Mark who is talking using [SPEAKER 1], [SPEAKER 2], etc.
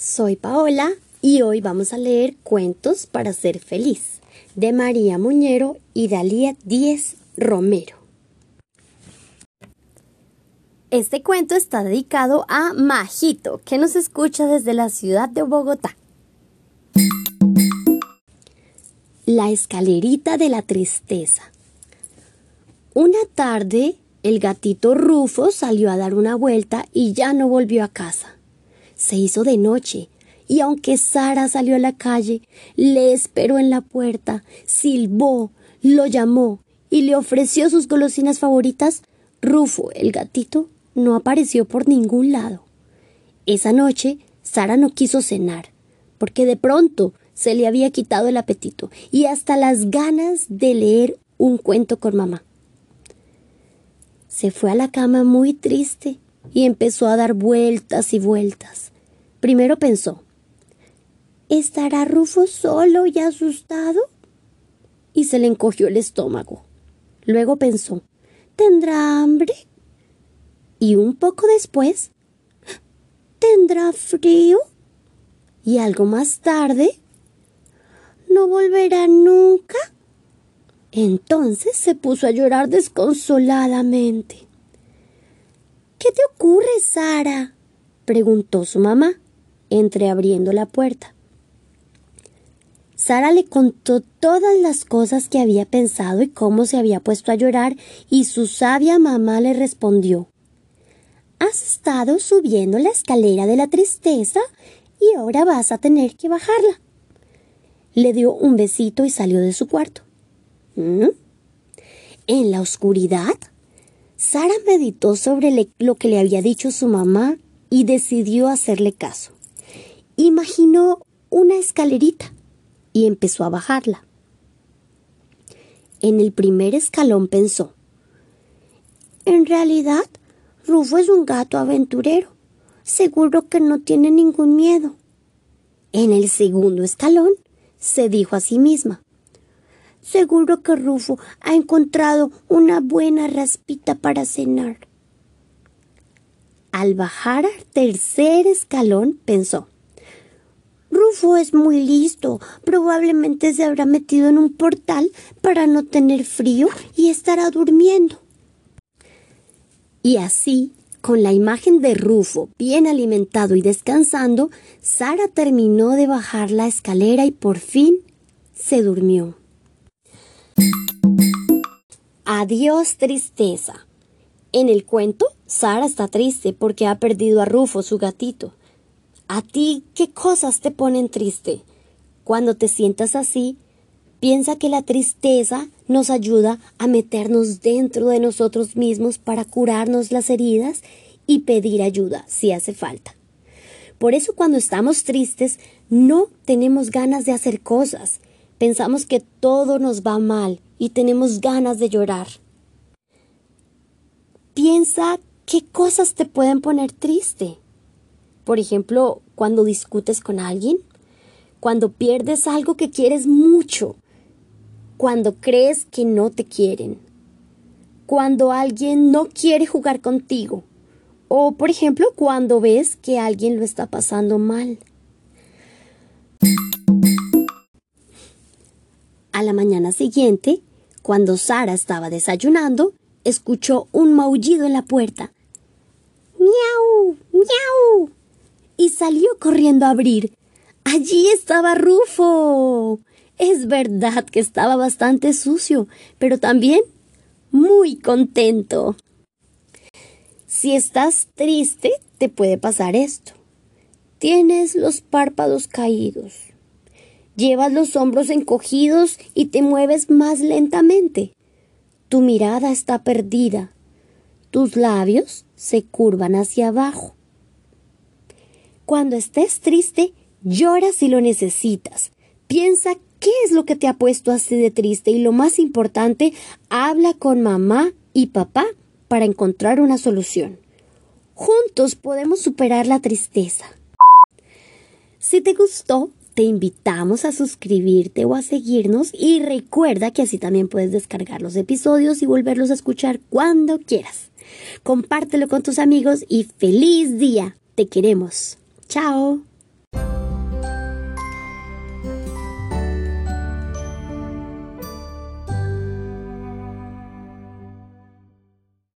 [SPEAKER 1] soy Paola y hoy vamos a leer Cuentos para ser feliz de María Muñero y Dalía Díez Romero. Este cuento está dedicado a Majito, que nos escucha desde la ciudad de Bogotá. La escalerita de la tristeza. Una tarde, el gatito Rufo salió a dar una vuelta y ya no volvió a casa. Se hizo de noche, y aunque Sara salió a la calle, le esperó en la puerta, silbó, lo llamó y le ofreció sus golosinas favoritas, Rufo, el gatito, no apareció por ningún lado. Esa noche, Sara no quiso cenar, porque de pronto se le había quitado el apetito y hasta las ganas de leer un cuento con mamá. Se fue a la cama muy triste y empezó a dar vueltas y vueltas. Primero pensó, ¿estará Rufo solo y asustado? Y se le encogió el estómago. Luego pensó, ¿tendrá hambre? Y un poco después, ¿tendrá frío? Y algo más tarde, ¿no volverá nunca? Entonces se puso a llorar desconsoladamente. ¿Qué te ocurre, Sara? preguntó su mamá, entreabriendo la puerta. Sara le contó todas las cosas que había pensado y cómo se había puesto a llorar, y su sabia mamá le respondió Has estado subiendo la escalera de la tristeza y ahora vas a tener que bajarla. Le dio un besito y salió de su cuarto. ¿Mm? En la oscuridad, Sara meditó sobre lo que le había dicho su mamá y decidió hacerle caso. Imaginó una escalerita y empezó a bajarla. En el primer escalón pensó, en realidad, Rufo es un gato aventurero. Seguro que no tiene ningún miedo. En el segundo escalón, se dijo a sí misma, Seguro que Rufo ha encontrado una buena raspita para cenar. Al bajar al tercer escalón pensó Rufo es muy listo. Probablemente se habrá metido en un portal para no tener frío y estará durmiendo. Y así, con la imagen de Rufo bien alimentado y descansando, Sara terminó de bajar la escalera y por fin se durmió. Adiós tristeza. En el cuento, Sara está triste porque ha perdido a Rufo, su gatito. ¿A ti qué cosas te ponen triste? Cuando te sientas así, piensa que la tristeza nos ayuda a meternos dentro de nosotros mismos para curarnos las heridas y pedir ayuda si hace falta. Por eso cuando estamos tristes no tenemos ganas de hacer cosas Pensamos que todo nos va mal y tenemos ganas de llorar. Piensa qué cosas te pueden poner triste. Por ejemplo, cuando discutes con alguien, cuando pierdes algo que quieres mucho, cuando crees que no te quieren, cuando alguien no quiere jugar contigo, o por ejemplo, cuando ves que alguien lo está pasando mal. A la mañana siguiente, cuando Sara estaba desayunando, escuchó un maullido en la puerta. ¡Miau! ¡Miau! Y salió corriendo a abrir. Allí estaba Rufo. Es verdad que estaba bastante sucio, pero también muy contento. Si estás triste, te puede pasar esto. Tienes los párpados caídos, Llevas los hombros encogidos y te mueves más lentamente. Tu mirada está perdida. Tus labios se curvan hacia abajo. Cuando estés triste, llora si lo necesitas. Piensa qué es lo que te ha puesto así de triste y lo más importante, habla con mamá y papá para encontrar una solución. Juntos podemos superar la tristeza. Si te gustó, te invitamos a suscribirte o a seguirnos y recuerda que así también puedes descargar los episodios y volverlos a escuchar cuando quieras. Compártelo con tus amigos y feliz día. Te queremos. Ciao.